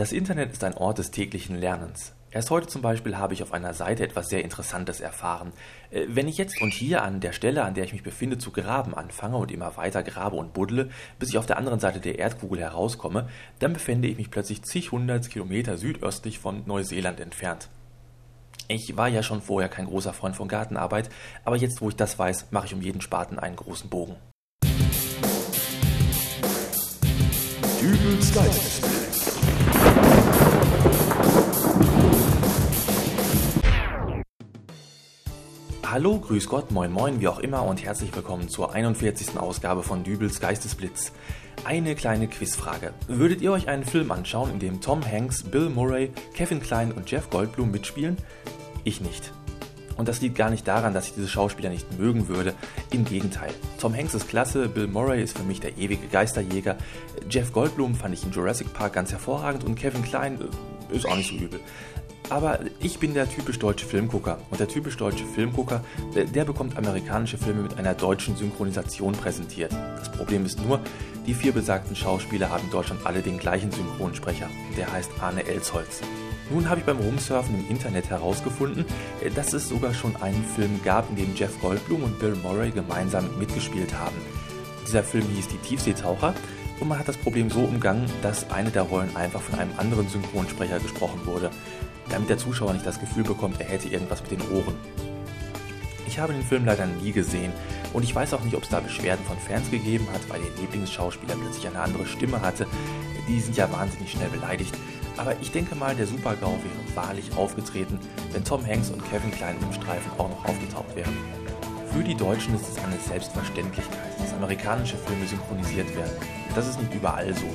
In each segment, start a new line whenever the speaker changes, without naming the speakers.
Das Internet ist ein Ort des täglichen Lernens. Erst heute zum Beispiel habe ich auf einer Seite etwas sehr Interessantes erfahren. Äh, wenn ich jetzt und hier an der Stelle, an der ich mich befinde, zu graben anfange und immer weiter grabe und buddle, bis ich auf der anderen Seite der Erdkugel herauskomme, dann befände ich mich plötzlich zig hundert Kilometer südöstlich von Neuseeland entfernt. Ich war ja schon vorher kein großer Freund von Gartenarbeit, aber jetzt, wo ich das weiß, mache ich um jeden Spaten einen großen Bogen. Dübels Geistesblitz. Hallo, grüß Gott, moin moin, wie auch immer und herzlich willkommen zur 41. Ausgabe von Dübels Geistesblitz. Eine kleine Quizfrage. Würdet ihr euch einen Film anschauen, in dem Tom Hanks, Bill Murray, Kevin Klein und Jeff Goldblum mitspielen? Ich nicht. Und das liegt gar nicht daran, dass ich diese Schauspieler nicht mögen würde. Im Gegenteil. Tom Hanks ist klasse, Bill Murray ist für mich der ewige Geisterjäger, Jeff Goldblum fand ich in Jurassic Park ganz hervorragend und Kevin Klein äh, ist auch nicht so übel. Aber ich bin der typisch deutsche Filmgucker. Und der typisch deutsche Filmgucker, der, der, bekommt amerikanische Filme mit einer deutschen Synchronisation präsentiert. Das Problem ist nur, die vier besagten Schauspieler haben in Deutschland alle den gleichen Synchronsprecher. Der heißt Arne Elsholz. Nun habe ich beim Rumsurfen im Internet herausgefunden, dass es sogar schon einen Film gab, in dem Jeff Goldblum und Bill Murray gemeinsam mitgespielt haben. Dieser Film hieß Die Tiefseetaucher und man hat das Problem so umgangen, dass eine der Rollen einfach von einem anderen Synchronsprecher gesprochen wurde damit der Zuschauer nicht das Gefühl bekommt, er hätte irgendwas mit den Ohren. Ich habe den Film leider nie gesehen und ich weiß auch nicht, ob es da Beschwerden von Fans gegeben hat, weil ihr Lieblingsschauspieler plötzlich eine andere Stimme hatte. Die sind ja wahnsinnig schnell beleidigt. Aber ich denke mal, der Super-GAU wäre wahrlich aufgetreten, wenn Tom Hanks und Kevin Klein im Streifen auch noch aufgetaucht wären. Für die Deutschen ist es eine Selbstverständlichkeit, dass amerikanische Filme synchronisiert werden. Das ist nicht überall so.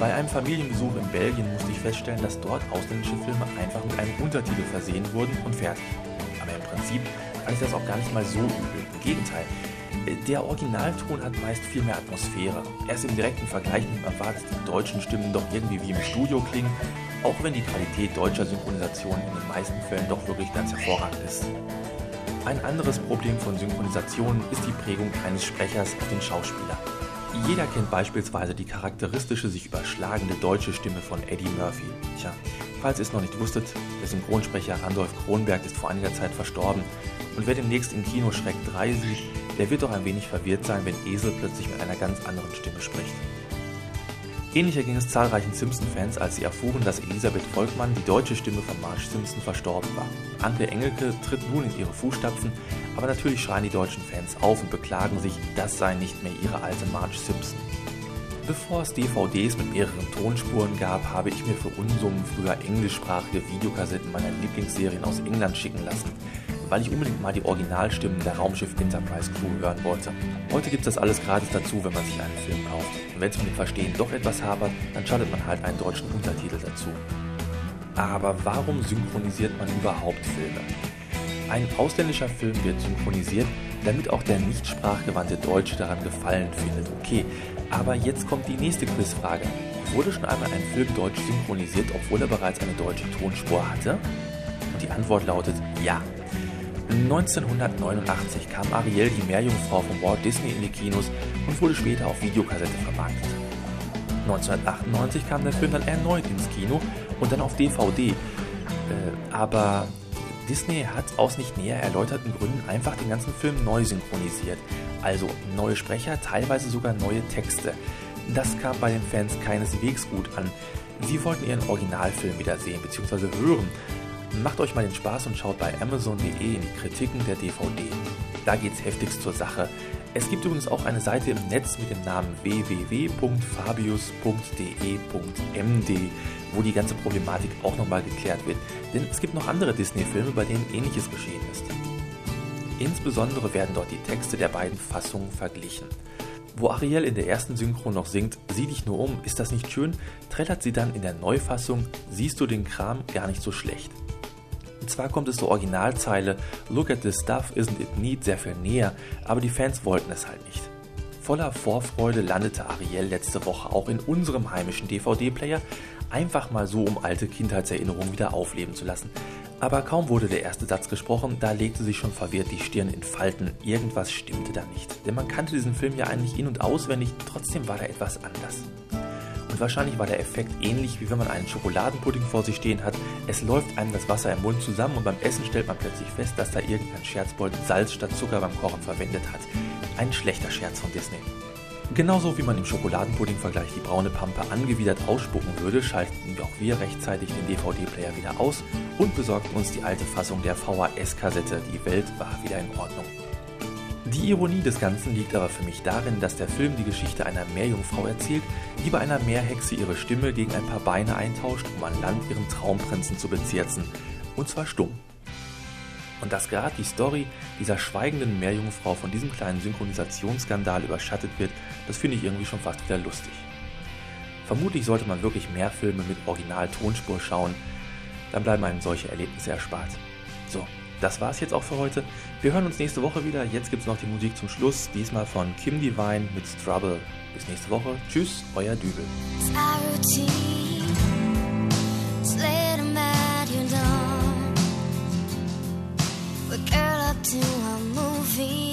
Bei einem Familienbesuch in Belgien musste ich feststellen, dass dort ausländische Filme einfach mit einem Untertitel versehen wurden und fertig. Aber im Prinzip fand ich das auch gar nicht mal so übel. Im Gegenteil. Der Originalton hat meist viel mehr Atmosphäre. Erst im direkten Vergleich nimmt man wahr, dass die deutschen Stimmen doch irgendwie wie im Studio klingen, auch wenn die Qualität deutscher Synchronisation in den meisten Fällen doch wirklich ganz hervorragend ist. Ein anderes Problem von Synchronisationen ist die Prägung eines Sprechers auf den Schauspieler. Jeder kennt beispielsweise die charakteristische sich überschlagende deutsche Stimme von Eddie Murphy. Tja, falls ihr es noch nicht wusstet, der Synchronsprecher Randolph Kronberg ist vor einiger Zeit verstorben und wer demnächst im Kino Schreck 3 sieht, der wird doch ein wenig verwirrt sein, wenn Esel plötzlich mit einer ganz anderen Stimme spricht. Ähnlicher ging es zahlreichen Simpson-Fans, als sie erfuhren, dass Elisabeth Volkmann, die deutsche Stimme von Marge Simpson, verstorben war. Anke Engelke tritt nun in ihre Fußstapfen, aber natürlich schreien die deutschen Fans auf und beklagen sich, das sei nicht mehr ihre alte Marge Simpson. Bevor es DVDs mit mehreren Tonspuren gab, habe ich mir für Unsummen früher englischsprachige Videokassetten meiner Lieblingsserien aus England schicken lassen weil ich unbedingt mal die Originalstimmen der Raumschiff Enterprise Crew hören wollte. Heute gibt es das alles gratis dazu, wenn man sich einen Film kauft. Und wenn es mit dem Verstehen doch etwas hapert, dann schaltet man halt einen deutschen Untertitel dazu. Aber warum synchronisiert man überhaupt Filme? Ein ausländischer Film wird synchronisiert, damit auch der nicht sprachgewandte Deutsche daran gefallen findet. Okay, aber jetzt kommt die nächste Quizfrage. Wurde schon einmal ein Film deutsch synchronisiert, obwohl er bereits eine deutsche Tonspur hatte? Und die Antwort lautet ja. 1989 kam Ariel, die Meerjungfrau von Walt Disney in die Kinos und wurde später auf Videokassette vermarktet. 1998 kam der Film dann erneut ins Kino und dann auf DVD. Äh, aber Disney hat aus nicht näher erläuterten Gründen einfach den ganzen Film neu synchronisiert. Also neue Sprecher, teilweise sogar neue Texte. Das kam bei den Fans keineswegs gut an. Sie wollten ihren Originalfilm wiedersehen bzw. hören Macht euch mal den Spaß und schaut bei Amazon.de in die Kritiken der DVD. Da geht's heftigst zur Sache. Es gibt übrigens auch eine Seite im Netz mit dem Namen www.fabius.de.md, wo die ganze Problematik auch nochmal geklärt wird. Denn es gibt noch andere Disney-Filme, bei denen ähnliches geschehen ist. Insbesondere werden dort die Texte der beiden Fassungen verglichen. Wo Ariel in der ersten Synchro noch singt, sieh dich nur um, ist das nicht schön, trällert sie dann in der Neufassung, siehst du den Kram gar nicht so schlecht. Und zwar kommt es zur Originalzeile Look at this stuff, isn't it neat sehr viel näher, aber die Fans wollten es halt nicht. Voller Vorfreude landete Ariel letzte Woche auch in unserem heimischen DVD-Player, einfach mal so, um alte Kindheitserinnerungen wieder aufleben zu lassen. Aber kaum wurde der erste Satz gesprochen, da legte sich schon verwirrt die Stirn in Falten. Irgendwas stimmte da nicht. Denn man kannte diesen Film ja eigentlich in- und auswendig, trotzdem war da etwas anders.
Und wahrscheinlich war der Effekt ähnlich, wie wenn man einen Schokoladenpudding vor sich stehen hat. Es läuft einem das Wasser im Mund zusammen und beim Essen stellt man plötzlich fest, dass da irgendein Scherzbold Salz statt Zucker beim Kochen verwendet hat. Ein schlechter Scherz von Disney. Genauso wie man im Schokoladenpudding-Vergleich die braune Pampe angewidert ausspucken würde, schalteten auch wir rechtzeitig den DVD-Player wieder aus und besorgten uns die alte Fassung der VHS-Kassette. Die Welt war wieder in Ordnung. Die Ironie des Ganzen liegt aber für mich darin, dass der Film die Geschichte einer Meerjungfrau erzählt, die bei einer Meerhexe ihre Stimme gegen ein paar Beine eintauscht, um an Land ihren Traumprinzen zu bezirzen. Und zwar stumm. Und dass gerade die Story dieser schweigenden Meerjungfrau von diesem kleinen Synchronisationsskandal überschattet wird, das finde ich irgendwie schon fast wieder lustig. Vermutlich sollte man wirklich mehr Filme mit Original-Tonspur schauen, dann bleiben einem solche Erlebnisse erspart. So, das war's jetzt auch für heute. Wir hören uns nächste Woche wieder. Jetzt gibt's noch die Musik zum Schluss, diesmal von Kim Divine mit Trouble. Bis nächste Woche. Tschüss, euer Dübel. to a movie.